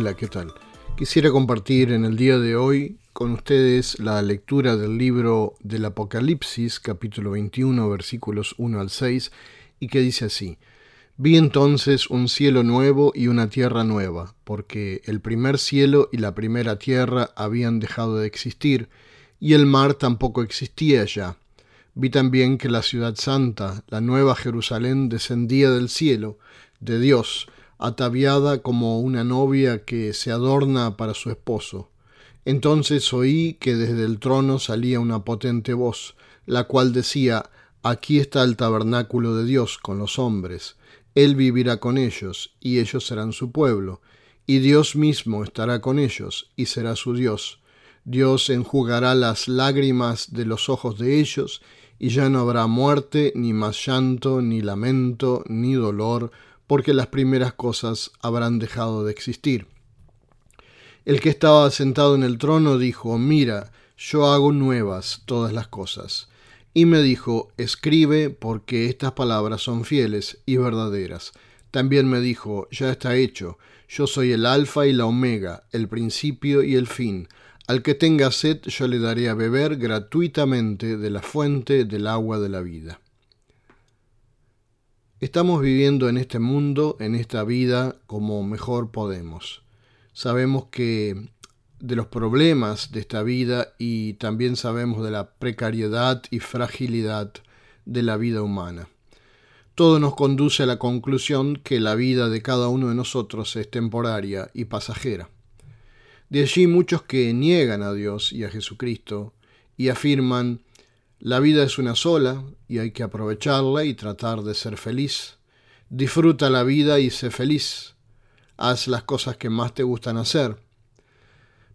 Hola, ¿qué tal? Quisiera compartir en el día de hoy con ustedes la lectura del libro del Apocalipsis, capítulo 21, versículos 1 al 6, y que dice así, Vi entonces un cielo nuevo y una tierra nueva, porque el primer cielo y la primera tierra habían dejado de existir, y el mar tampoco existía ya. Vi también que la ciudad santa, la nueva Jerusalén, descendía del cielo, de Dios, ataviada como una novia que se adorna para su esposo. Entonces oí que desde el trono salía una potente voz, la cual decía, Aquí está el tabernáculo de Dios con los hombres, Él vivirá con ellos, y ellos serán su pueblo, y Dios mismo estará con ellos, y será su Dios. Dios enjugará las lágrimas de los ojos de ellos, y ya no habrá muerte, ni más llanto, ni lamento, ni dolor, porque las primeras cosas habrán dejado de existir. El que estaba sentado en el trono dijo, Mira, yo hago nuevas todas las cosas. Y me dijo, Escribe, porque estas palabras son fieles y verdaderas. También me dijo, Ya está hecho, yo soy el alfa y la omega, el principio y el fin. Al que tenga sed yo le daré a beber gratuitamente de la fuente del agua de la vida. Estamos viviendo en este mundo, en esta vida, como mejor podemos. Sabemos que de los problemas de esta vida y también sabemos de la precariedad y fragilidad de la vida humana. Todo nos conduce a la conclusión que la vida de cada uno de nosotros es temporaria y pasajera. De allí muchos que niegan a Dios y a Jesucristo y afirman la vida es una sola y hay que aprovecharla y tratar de ser feliz. Disfruta la vida y sé feliz. Haz las cosas que más te gustan hacer.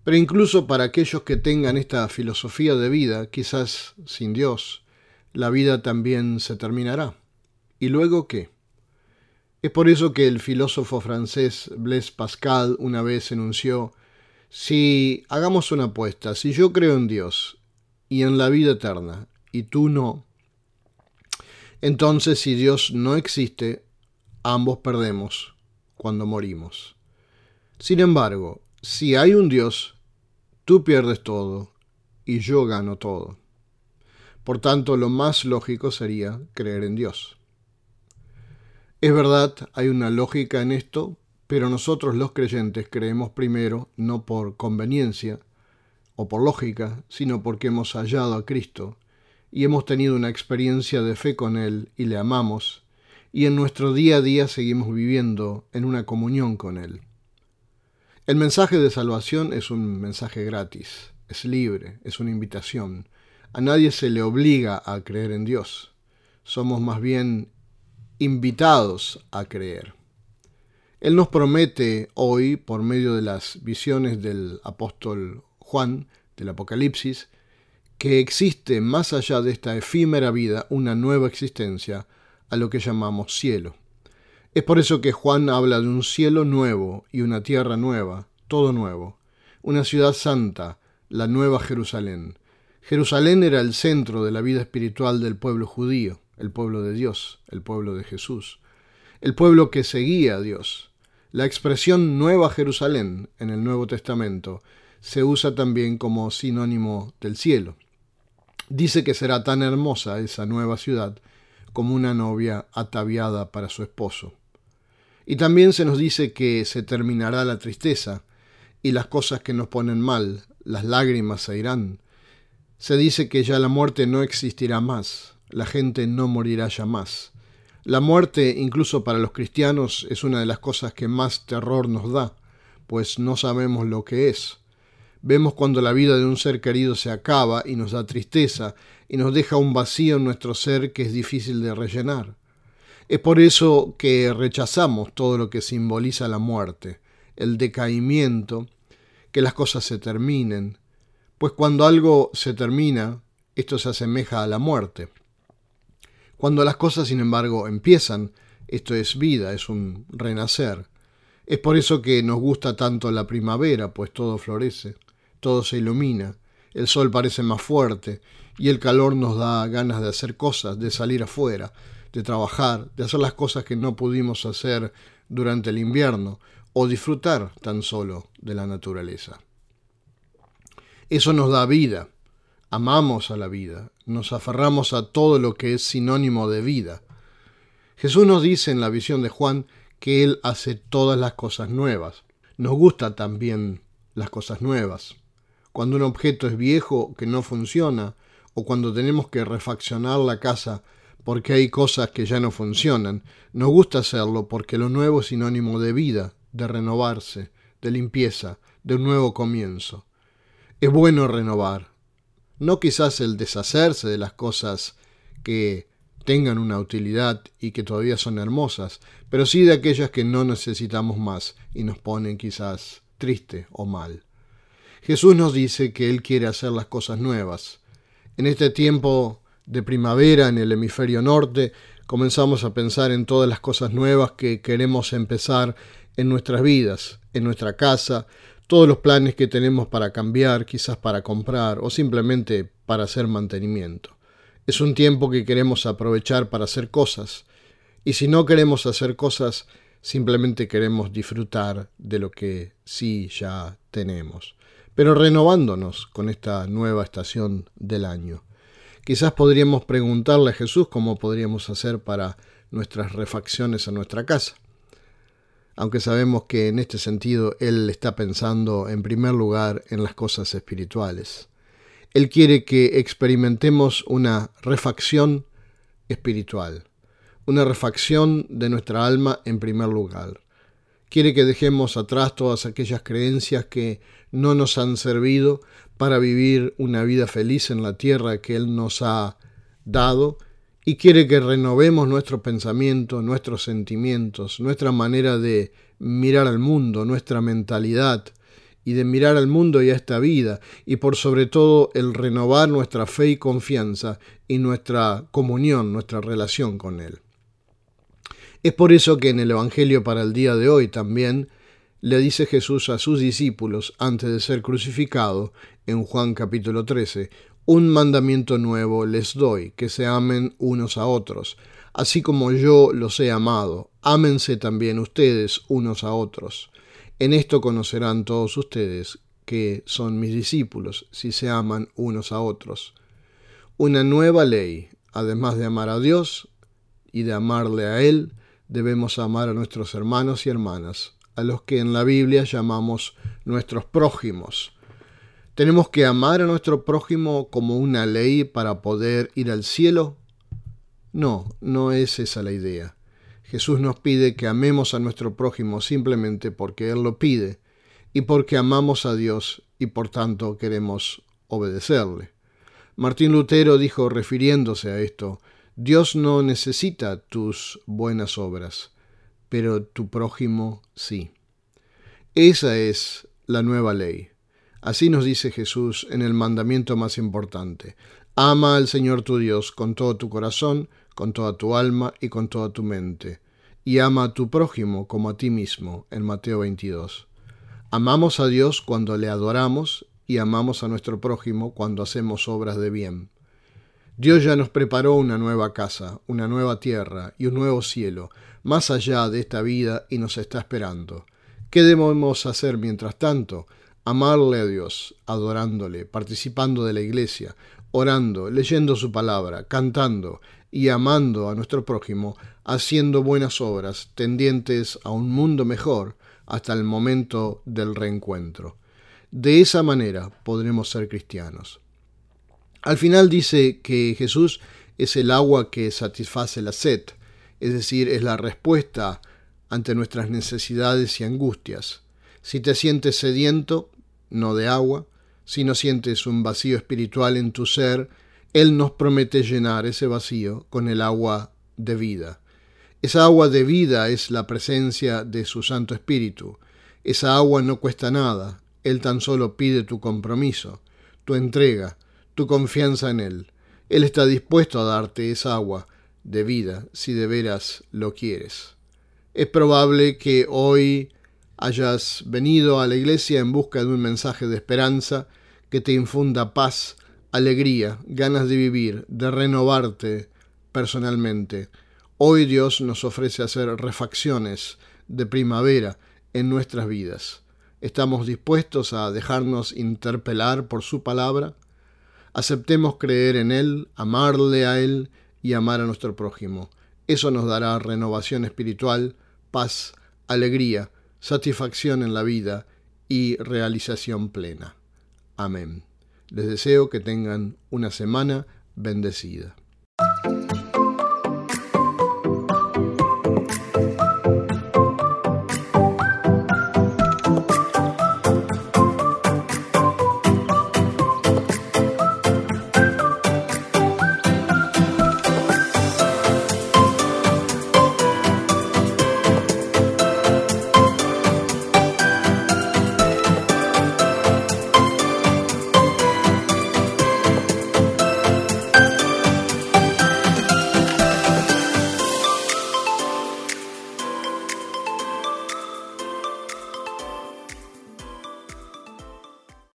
Pero incluso para aquellos que tengan esta filosofía de vida, quizás sin Dios, la vida también se terminará. ¿Y luego qué? Es por eso que el filósofo francés Blaise Pascal una vez enunció, si hagamos una apuesta, si yo creo en Dios y en la vida eterna, y tú no, entonces si Dios no existe, ambos perdemos cuando morimos. Sin embargo, si hay un Dios, tú pierdes todo y yo gano todo. Por tanto, lo más lógico sería creer en Dios. Es verdad, hay una lógica en esto, pero nosotros los creyentes creemos primero no por conveniencia o por lógica, sino porque hemos hallado a Cristo y hemos tenido una experiencia de fe con Él y le amamos, y en nuestro día a día seguimos viviendo en una comunión con Él. El mensaje de salvación es un mensaje gratis, es libre, es una invitación. A nadie se le obliga a creer en Dios. Somos más bien invitados a creer. Él nos promete hoy, por medio de las visiones del apóstol Juan, del Apocalipsis, que existe más allá de esta efímera vida una nueva existencia, a lo que llamamos cielo. Es por eso que Juan habla de un cielo nuevo y una tierra nueva, todo nuevo, una ciudad santa, la nueva Jerusalén. Jerusalén era el centro de la vida espiritual del pueblo judío, el pueblo de Dios, el pueblo de Jesús, el pueblo que seguía a Dios. La expresión Nueva Jerusalén en el Nuevo Testamento se usa también como sinónimo del cielo. Dice que será tan hermosa esa nueva ciudad como una novia ataviada para su esposo. Y también se nos dice que se terminará la tristeza y las cosas que nos ponen mal, las lágrimas se irán. Se dice que ya la muerte no existirá más, la gente no morirá ya más. La muerte, incluso para los cristianos, es una de las cosas que más terror nos da, pues no sabemos lo que es. Vemos cuando la vida de un ser querido se acaba y nos da tristeza y nos deja un vacío en nuestro ser que es difícil de rellenar. Es por eso que rechazamos todo lo que simboliza la muerte, el decaimiento, que las cosas se terminen, pues cuando algo se termina, esto se asemeja a la muerte. Cuando las cosas, sin embargo, empiezan, esto es vida, es un renacer. Es por eso que nos gusta tanto la primavera, pues todo florece todo se ilumina, el sol parece más fuerte y el calor nos da ganas de hacer cosas, de salir afuera, de trabajar, de hacer las cosas que no pudimos hacer durante el invierno o disfrutar tan solo de la naturaleza. Eso nos da vida, amamos a la vida, nos aferramos a todo lo que es sinónimo de vida. Jesús nos dice en la visión de Juan que Él hace todas las cosas nuevas. Nos gusta también las cosas nuevas. Cuando un objeto es viejo que no funciona, o cuando tenemos que refaccionar la casa porque hay cosas que ya no funcionan, nos gusta hacerlo porque lo nuevo es sinónimo de vida, de renovarse, de limpieza, de un nuevo comienzo. Es bueno renovar, no quizás el deshacerse de las cosas que tengan una utilidad y que todavía son hermosas, pero sí de aquellas que no necesitamos más y nos ponen quizás triste o mal. Jesús nos dice que Él quiere hacer las cosas nuevas. En este tiempo de primavera en el hemisferio norte, comenzamos a pensar en todas las cosas nuevas que queremos empezar en nuestras vidas, en nuestra casa, todos los planes que tenemos para cambiar, quizás para comprar o simplemente para hacer mantenimiento. Es un tiempo que queremos aprovechar para hacer cosas. Y si no queremos hacer cosas, simplemente queremos disfrutar de lo que sí ya tenemos pero renovándonos con esta nueva estación del año. Quizás podríamos preguntarle a Jesús cómo podríamos hacer para nuestras refacciones a nuestra casa, aunque sabemos que en este sentido Él está pensando en primer lugar en las cosas espirituales. Él quiere que experimentemos una refacción espiritual, una refacción de nuestra alma en primer lugar. Quiere que dejemos atrás todas aquellas creencias que no nos han servido para vivir una vida feliz en la tierra que Él nos ha dado y quiere que renovemos nuestro pensamiento, nuestros sentimientos, nuestra manera de mirar al mundo, nuestra mentalidad y de mirar al mundo y a esta vida y por sobre todo el renovar nuestra fe y confianza y nuestra comunión, nuestra relación con Él. Es por eso que en el Evangelio para el día de hoy también le dice Jesús a sus discípulos antes de ser crucificado, en Juan capítulo 13, un mandamiento nuevo les doy, que se amen unos a otros, así como yo los he amado, ámense también ustedes unos a otros. En esto conocerán todos ustedes que son mis discípulos, si se aman unos a otros. Una nueva ley, además de amar a Dios y de amarle a Él, debemos amar a nuestros hermanos y hermanas, a los que en la Biblia llamamos nuestros prójimos. ¿Tenemos que amar a nuestro prójimo como una ley para poder ir al cielo? No, no es esa la idea. Jesús nos pide que amemos a nuestro prójimo simplemente porque Él lo pide y porque amamos a Dios y por tanto queremos obedecerle. Martín Lutero dijo refiriéndose a esto, Dios no necesita tus buenas obras, pero tu prójimo sí. Esa es la nueva ley. Así nos dice Jesús en el mandamiento más importante. Ama al Señor tu Dios con todo tu corazón, con toda tu alma y con toda tu mente. Y ama a tu prójimo como a ti mismo, en Mateo 22. Amamos a Dios cuando le adoramos y amamos a nuestro prójimo cuando hacemos obras de bien. Dios ya nos preparó una nueva casa, una nueva tierra y un nuevo cielo, más allá de esta vida y nos está esperando. ¿Qué debemos hacer mientras tanto? Amarle a Dios, adorándole, participando de la iglesia, orando, leyendo su palabra, cantando y amando a nuestro prójimo, haciendo buenas obras tendientes a un mundo mejor hasta el momento del reencuentro. De esa manera podremos ser cristianos. Al final dice que Jesús es el agua que satisface la sed, es decir, es la respuesta ante nuestras necesidades y angustias. Si te sientes sediento, no de agua, si no sientes un vacío espiritual en tu ser, Él nos promete llenar ese vacío con el agua de vida. Esa agua de vida es la presencia de su Santo Espíritu. Esa agua no cuesta nada, Él tan solo pide tu compromiso, tu entrega, tu confianza en Él. Él está dispuesto a darte esa agua de vida si de veras lo quieres. Es probable que hoy hayas venido a la iglesia en busca de un mensaje de esperanza que te infunda paz, alegría, ganas de vivir, de renovarte personalmente. Hoy Dios nos ofrece hacer refacciones de primavera en nuestras vidas. ¿Estamos dispuestos a dejarnos interpelar por su palabra? Aceptemos creer en Él, amarle a Él y amar a nuestro prójimo. Eso nos dará renovación espiritual, paz, alegría, satisfacción en la vida y realización plena. Amén. Les deseo que tengan una semana bendecida.